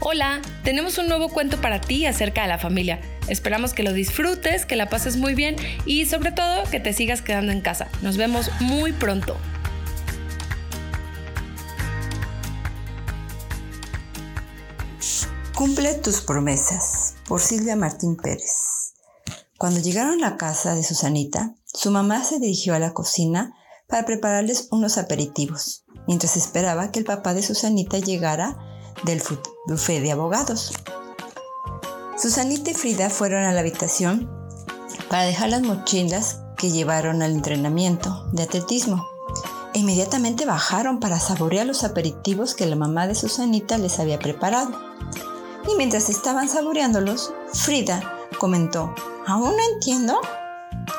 Hola, tenemos un nuevo cuento para ti acerca de la familia. Esperamos que lo disfrutes, que la pases muy bien y sobre todo que te sigas quedando en casa. Nos vemos muy pronto. Cumple tus promesas por Silvia Martín Pérez. Cuando llegaron a la casa de Susanita, su mamá se dirigió a la cocina para prepararles unos aperitivos, mientras esperaba que el papá de Susanita llegara del buffet de abogados. Susanita y Frida fueron a la habitación para dejar las mochilas que llevaron al entrenamiento de atletismo. E inmediatamente bajaron para saborear los aperitivos que la mamá de Susanita les había preparado. Y mientras estaban saboreándolos, Frida comentó, ¿aún no entiendo?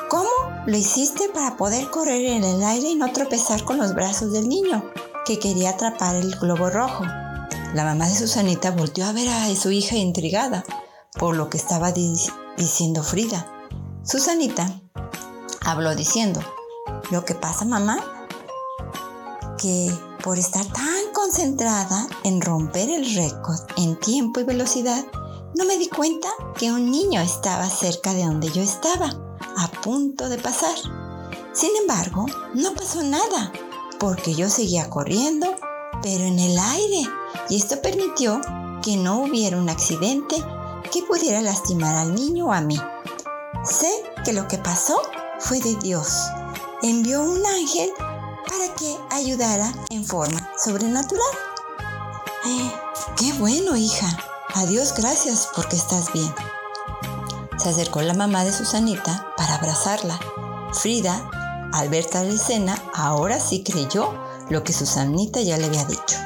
¿Cómo lo hiciste para poder correr en el aire y no tropezar con los brazos del niño que quería atrapar el globo rojo? La mamá de Susanita volteó a ver a su hija intrigada por lo que estaba diciendo Frida. Susanita habló diciendo, lo que pasa mamá, que por estar tan concentrada en romper el récord en tiempo y velocidad, no me di cuenta que un niño estaba cerca de donde yo estaba, a punto de pasar. Sin embargo, no pasó nada, porque yo seguía corriendo, pero en el aire y esto permitió que no hubiera un accidente que pudiera lastimar al niño o a mí. Sé que lo que pasó fue de Dios. Envió un ángel para que ayudara en forma sobrenatural. Eh, ¡Qué bueno, hija! Adiós, gracias porque estás bien. Se acercó la mamá de Susanita para abrazarla. Frida, al ver tal escena, ahora sí creyó lo que Susanita ya le había dicho.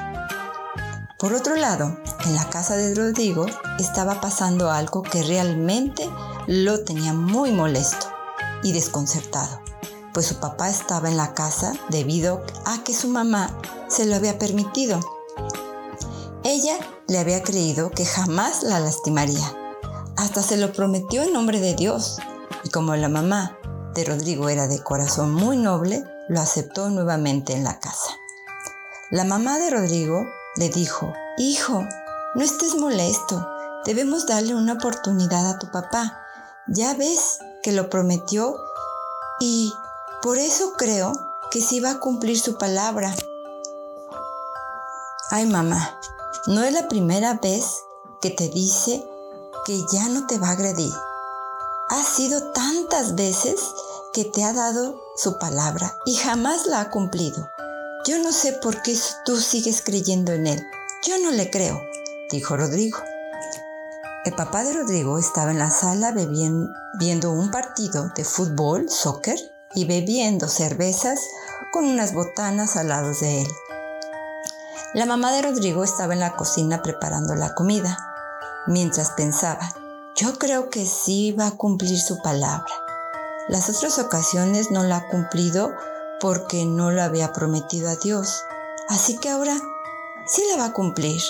Por otro lado, en la casa de Rodrigo estaba pasando algo que realmente lo tenía muy molesto y desconcertado, pues su papá estaba en la casa debido a que su mamá se lo había permitido. Ella le había creído que jamás la lastimaría. Hasta se lo prometió en nombre de Dios. Y como la mamá de Rodrigo era de corazón muy noble, lo aceptó nuevamente en la casa. La mamá de Rodrigo le dijo, Hijo, no estés molesto, debemos darle una oportunidad a tu papá. Ya ves que lo prometió y por eso creo que sí va a cumplir su palabra. Ay mamá, no es la primera vez que te dice que ya no te va a agredir. Ha sido tantas veces que te ha dado su palabra y jamás la ha cumplido. Yo no sé por qué tú sigues creyendo en él. Yo no le creo, dijo Rodrigo. El papá de Rodrigo estaba en la sala viendo un partido de fútbol, soccer, y bebiendo cervezas con unas botanas al lado de él. La mamá de Rodrigo estaba en la cocina preparando la comida, mientras pensaba, yo creo que sí va a cumplir su palabra. Las otras ocasiones no la ha cumplido porque no lo había prometido a Dios. Así que ahora sí la va a cumplir.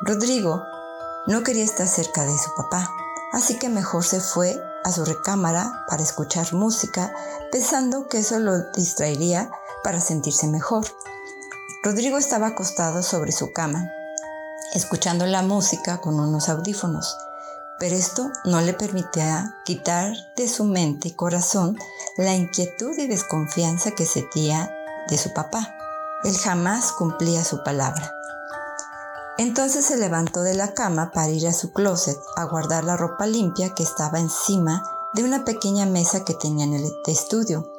Rodrigo no quería estar cerca de su papá, así que mejor se fue a su recámara para escuchar música, pensando que eso lo distraería para sentirse mejor. Rodrigo estaba acostado sobre su cama, escuchando la música con unos audífonos pero esto no le permitía quitar de su mente y corazón la inquietud y desconfianza que sentía de su papá. Él jamás cumplía su palabra. Entonces se levantó de la cama para ir a su closet a guardar la ropa limpia que estaba encima de una pequeña mesa que tenía en el estudio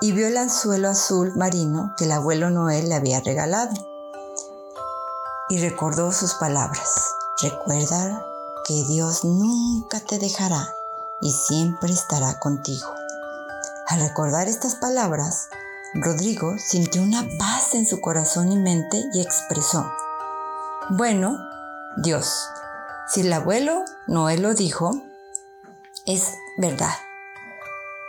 y vio el anzuelo azul marino que el abuelo Noel le había regalado. Y recordó sus palabras. Recuerda que Dios nunca te dejará y siempre estará contigo. Al recordar estas palabras, Rodrigo sintió una paz en su corazón y mente y expresó, bueno, Dios, si el abuelo Noé lo dijo, es verdad,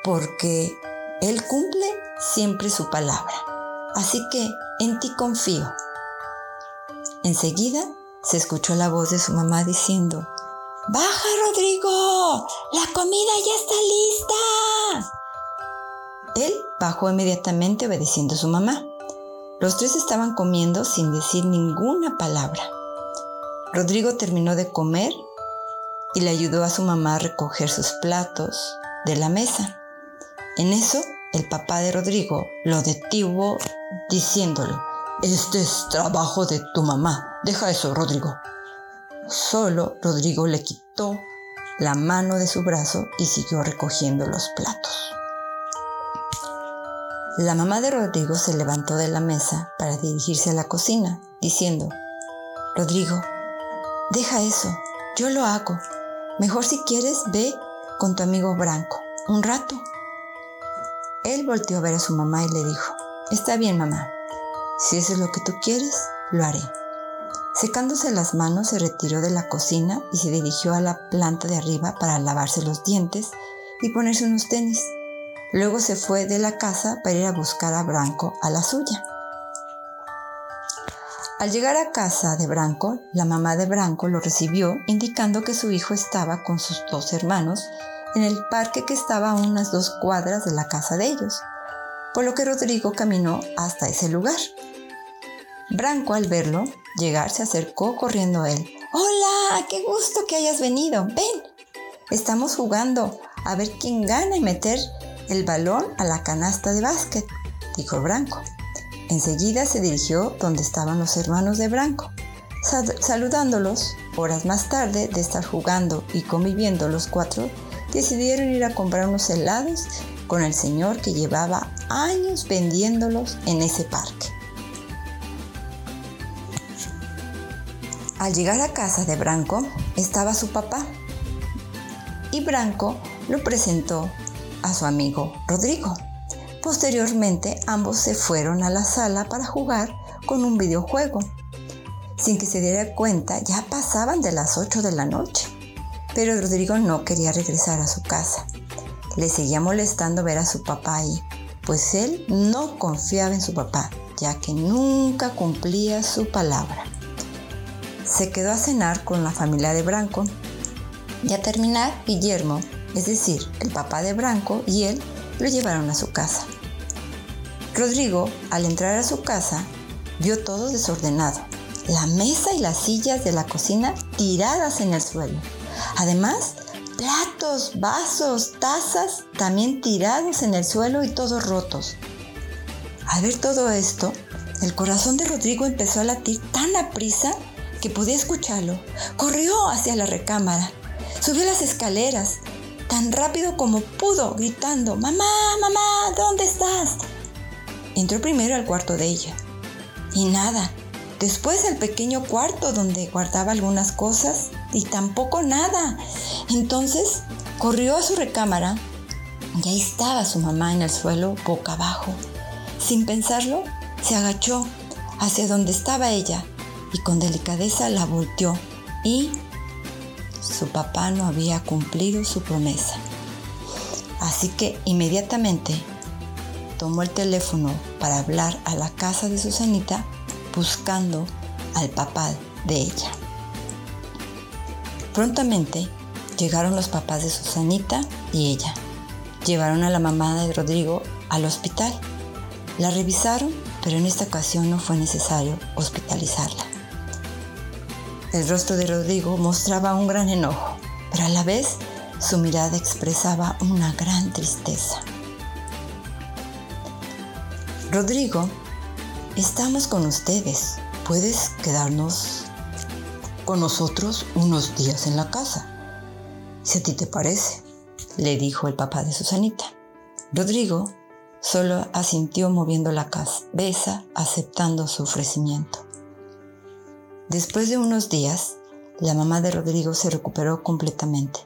porque Él cumple siempre su palabra. Así que en ti confío. Enseguida se escuchó la voz de su mamá diciendo, ¡Baja, Rodrigo! ¡La comida ya está lista! Él bajó inmediatamente obedeciendo a su mamá. Los tres estaban comiendo sin decir ninguna palabra. Rodrigo terminó de comer y le ayudó a su mamá a recoger sus platos de la mesa. En eso, el papá de Rodrigo lo detuvo diciéndole, este es trabajo de tu mamá, deja eso, Rodrigo. Solo Rodrigo le quitó la mano de su brazo y siguió recogiendo los platos. La mamá de Rodrigo se levantó de la mesa para dirigirse a la cocina, diciendo, Rodrigo, deja eso, yo lo hago. Mejor si quieres, ve con tu amigo Branco, un rato. Él volteó a ver a su mamá y le dijo, Está bien, mamá, si eso es lo que tú quieres, lo haré. Secándose las manos, se retiró de la cocina y se dirigió a la planta de arriba para lavarse los dientes y ponerse unos tenis. Luego se fue de la casa para ir a buscar a Branco a la suya. Al llegar a casa de Branco, la mamá de Branco lo recibió indicando que su hijo estaba con sus dos hermanos en el parque que estaba a unas dos cuadras de la casa de ellos, por lo que Rodrigo caminó hasta ese lugar. Branco al verlo llegar se acercó corriendo a él. Hola, qué gusto que hayas venido. Ven, estamos jugando a ver quién gana y meter el balón a la canasta de básquet, dijo Branco. Enseguida se dirigió donde estaban los hermanos de Branco. saludándolos, horas más tarde de estar jugando y conviviendo los cuatro, decidieron ir a comprar unos helados con el señor que llevaba años vendiéndolos en ese parque. Al llegar a casa de Branco estaba su papá y Branco lo presentó a su amigo Rodrigo. Posteriormente ambos se fueron a la sala para jugar con un videojuego. Sin que se diera cuenta ya pasaban de las 8 de la noche, pero Rodrigo no quería regresar a su casa. Le seguía molestando ver a su papá ahí, pues él no confiaba en su papá, ya que nunca cumplía su palabra se quedó a cenar con la familia de Branco. Y a terminar, Guillermo, es decir, el papá de Branco y él, lo llevaron a su casa. Rodrigo, al entrar a su casa, vio todo desordenado. La mesa y las sillas de la cocina tiradas en el suelo. Además, platos, vasos, tazas también tirados en el suelo y todos rotos. Al ver todo esto, el corazón de Rodrigo empezó a latir tan a prisa que podía escucharlo, corrió hacia la recámara, subió las escaleras, tan rápido como pudo, gritando, Mamá, mamá, ¿dónde estás? Entró primero al cuarto de ella. Y nada. Después al pequeño cuarto donde guardaba algunas cosas y tampoco nada. Entonces corrió a su recámara y ahí estaba su mamá en el suelo boca abajo. Sin pensarlo, se agachó hacia donde estaba ella y con delicadeza la volteó y su papá no había cumplido su promesa. Así que inmediatamente tomó el teléfono para hablar a la casa de Susanita buscando al papá de ella. Prontamente llegaron los papás de Susanita y ella. Llevaron a la mamá de Rodrigo al hospital. La revisaron, pero en esta ocasión no fue necesario hospitalizarla. El rostro de Rodrigo mostraba un gran enojo, pero a la vez su mirada expresaba una gran tristeza. Rodrigo, estamos con ustedes. ¿Puedes quedarnos con nosotros unos días en la casa? Si a ti te parece, le dijo el papá de Susanita. Rodrigo solo asintió moviendo la cabeza, aceptando su ofrecimiento. Después de unos días, la mamá de Rodrigo se recuperó completamente,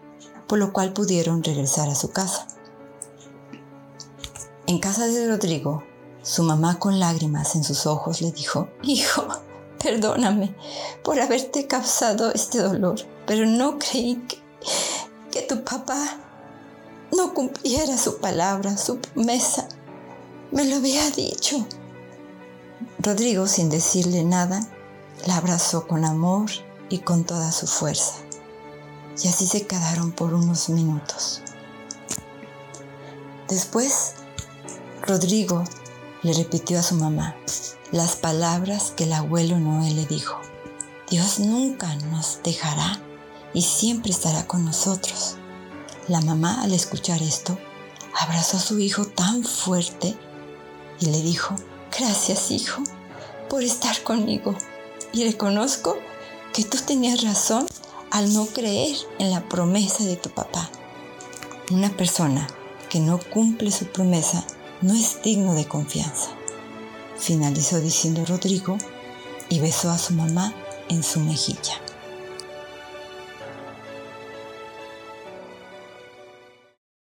por lo cual pudieron regresar a su casa. En casa de Rodrigo, su mamá con lágrimas en sus ojos le dijo, Hijo, perdóname por haberte causado este dolor, pero no creí que, que tu papá no cumpliera su palabra, su promesa. Me lo había dicho. Rodrigo, sin decirle nada, la abrazó con amor y con toda su fuerza. Y así se quedaron por unos minutos. Después, Rodrigo le repitió a su mamá las palabras que el abuelo Noé le dijo, Dios nunca nos dejará y siempre estará con nosotros. La mamá al escuchar esto abrazó a su hijo tan fuerte y le dijo, gracias hijo por estar conmigo y reconozco que tú tenías razón al no creer en la promesa de tu papá. Una persona que no cumple su promesa no es digno de confianza. Finalizó diciendo Rodrigo y besó a su mamá en su mejilla.